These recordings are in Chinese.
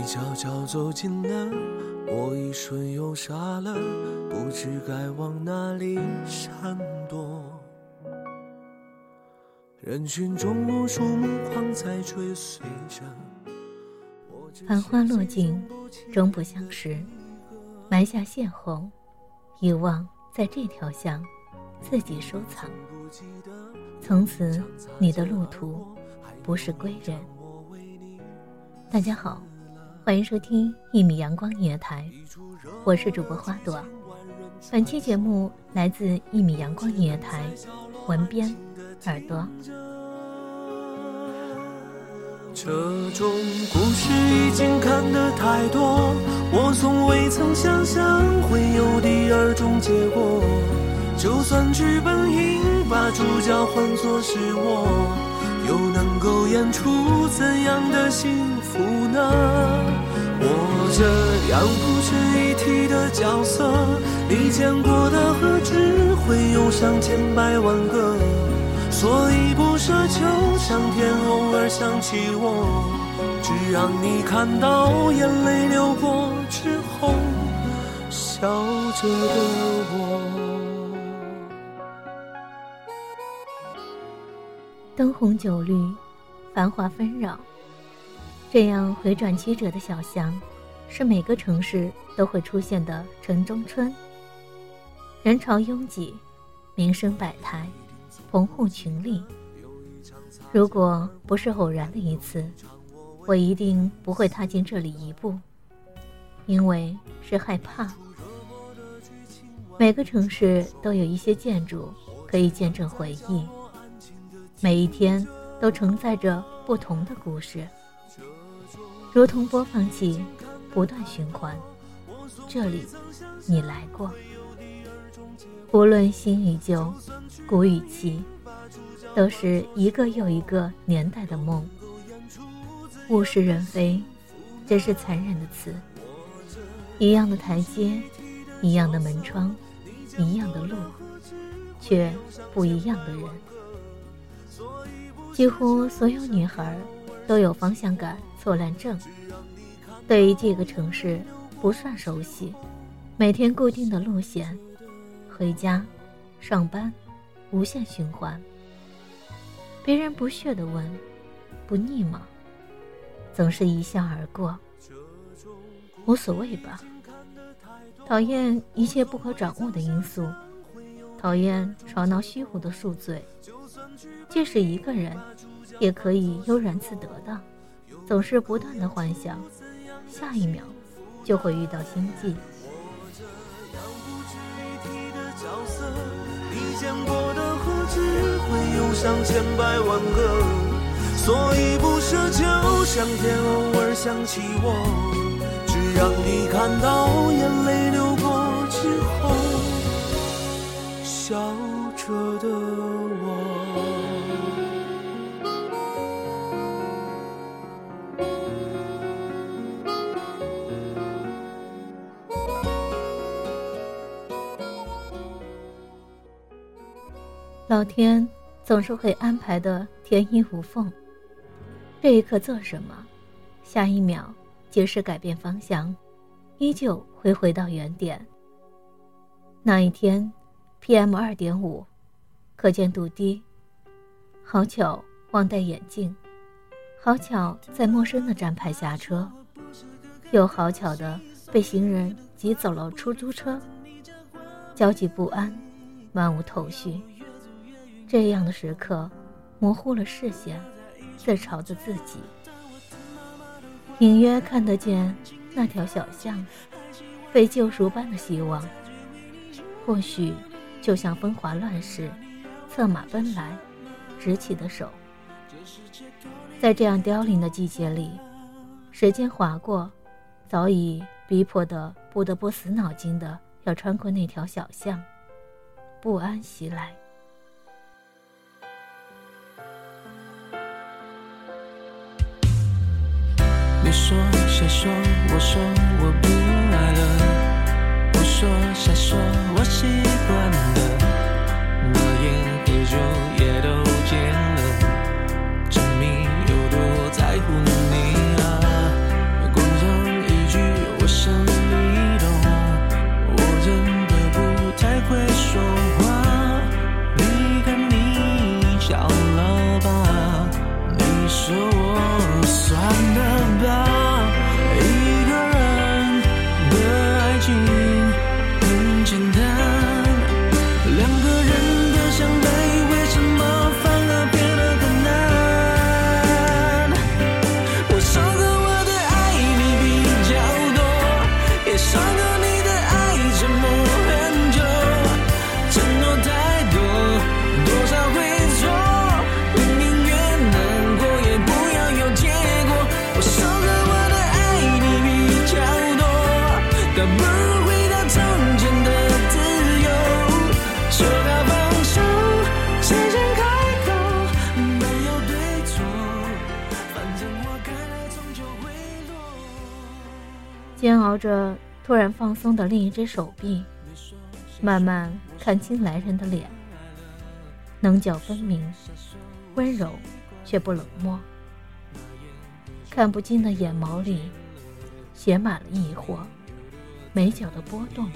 你悄悄走近了，我一瞬又傻了，不知该往哪里闪躲。人群中无数目光在追随着。繁花落尽，终不相识。埋下邂逅，遗忘在这条巷，自己收藏。从此，你的路途不是归人。大家好，欢迎收听一米阳光音乐台，我是主播花朵。本期节目来自一米阳光音乐台，文编耳朵。这种故事已经看得太多，我从未曾想象会有第二种结果。就算剧本应把主角换作是我，又能够演出怎样的幸福呢？我这样不值一提的角色，你见过的何止会有上千百万个。所以不奢求上天偶尔想起我，只让你看到眼泪流过之后，笑着的我。灯红酒绿，繁华纷扰，这样回转曲折的小巷，是每个城市都会出现的城中村。人潮拥挤，名声百态，棚户群立。如果不是偶然的一次，我一定不会踏进这里一步，因为是害怕。每个城市都有一些建筑可以见证回忆。每一天都承载着不同的故事，如同播放器，不断循环。这里，你来过。无论新与旧，古与奇，都是一个又一个年代的梦。物是人非，真是残忍的词。一样的台阶，一样的门窗，一样的路，却不一样的人。几乎所有女孩都有方向感错乱症，对于这个城市不算熟悉，每天固定的路线，回家、上班，无限循环。别人不屑地问：“不腻吗？”总是一笑而过，无所谓吧。讨厌一切不可掌握的因素，讨厌吵闹虚无的宿醉。即使一个人，也可以悠然自得的，总是不断的幻想，下一秒就会遇到心悸。你见过的何止会有上千百万个，所以不奢求上天偶尔想起我，只让你看到眼泪笑着的我。老天总是会安排的天衣无缝。这一刻做什么，下一秒即使改变方向，依旧会回到原点。那一天，PM 二点五，可见度低。好巧忘戴眼镜，好巧在陌生的站牌下车，又好巧的被行人挤走了出租车。焦急不安，漫无头绪。这样的时刻，模糊了视线，自嘲着自己。隐约看得见那条小巷，被救赎般的希望。或许，就像风华乱世，策马奔来，执起的手。在这样凋零的季节里，时间划过，早已逼迫的不得不死脑筋的要穿过那条小巷，不安袭来。你说谁说？我说我不爱了。瞎说我习惯了。熬着突然放松的另一只手臂，慢慢看清来人的脸，棱角分明，温柔却不冷漠。看不清的眼眸里，写满了疑惑，眉角的波动，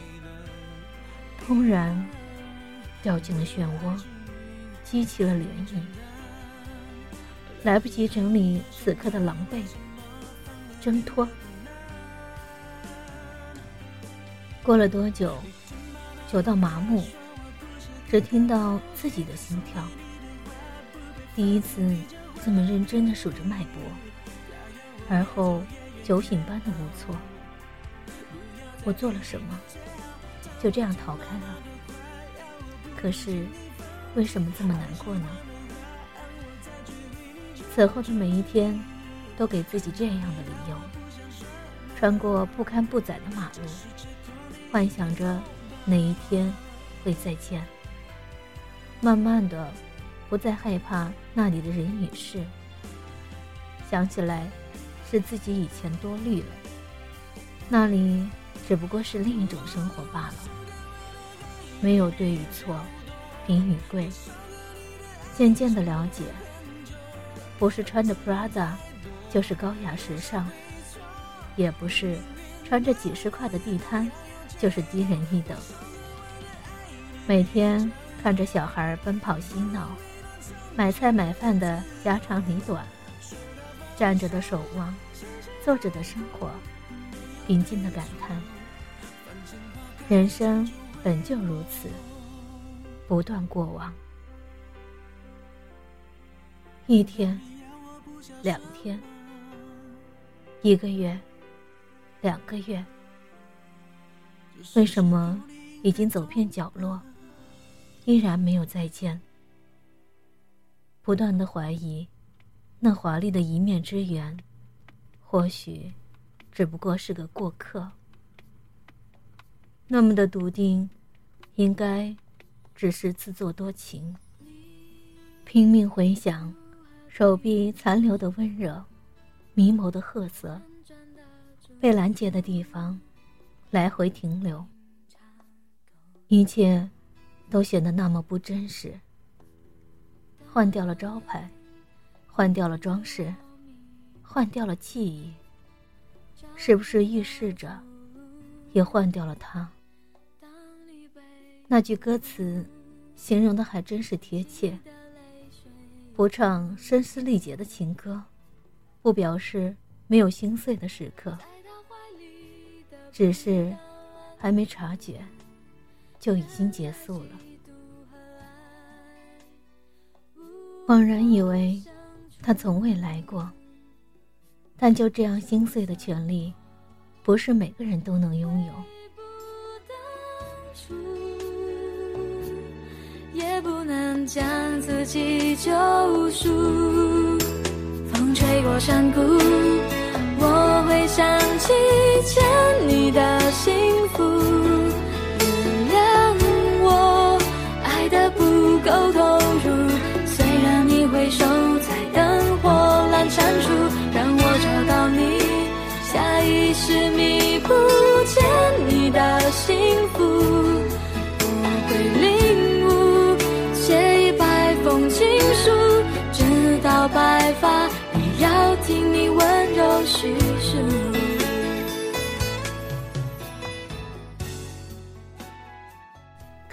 突然掉进了漩涡，激起了涟漪。来不及整理此刻的狼狈，挣脱。过了多久，久到麻木，只听到自己的心跳。第一次这么认真的数着脉搏，而后酒醒般的无措。我做了什么？就这样逃开了。可是，为什么这么难过呢？此后的每一天，都给自己这样的理由：穿过不堪不载的马路。幻想着哪一天会再见。慢慢的，不再害怕那里的人与事。想起来，是自己以前多虑了。那里只不过是另一种生活罢了，没有对与错，贫与贵。渐渐的了解，不是穿着 Prada 就是高雅时尚，也不是穿着几十块的地摊。就是低人一等。每天看着小孩奔跑嬉闹，买菜买饭的家长里短，站着的守望，坐着的生活，平静的感叹：人生本就如此，不断过往。一天，两天，一个月，两个月。为什么已经走遍角落，依然没有再见？不断的怀疑，那华丽的一面之缘，或许只不过是个过客。那么的笃定，应该只是自作多情。拼命回想，手臂残留的温热，迷眸的褐色，被拦截的地方，来回停留，一切都显得那么不真实。换掉了招牌，换掉了装饰，换掉了记忆，是不是预示着，也换掉了他？那句歌词，形容的还真是贴切。不唱声嘶力竭的情歌，不表示没有心碎的时刻，只是还没察觉，就已经结束了。恍然以为他从未来过，但就这样心碎的权利，不是每个人都能拥有。也不能将自己救赎。风吹过山谷，我会想起欠你的幸福。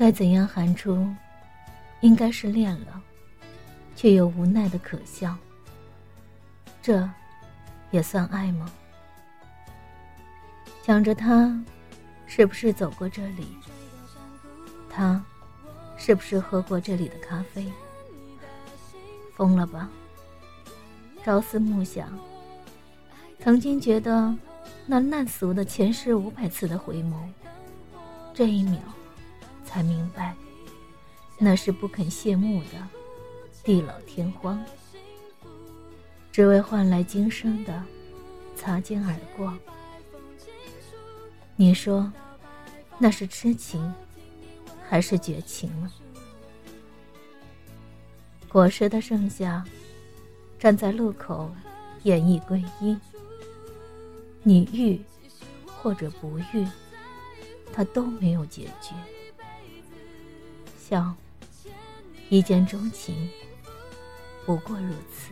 该怎样喊出？应该是恋了，却又无奈的可笑。这，也算爱吗？想着他，是不是走过这里？他，是不是喝过这里的咖啡？疯了吧？朝思暮想，曾经觉得那烂俗的前世五百次的回眸，这一秒才明白，那是不肯谢幕的地老天荒，只为换来今生的擦肩而过。你说，那是痴情，还是绝情了？果实的盛夏。站在路口，演绎归一。你遇或者不遇，他都没有结局。笑，一见钟情，不过如此。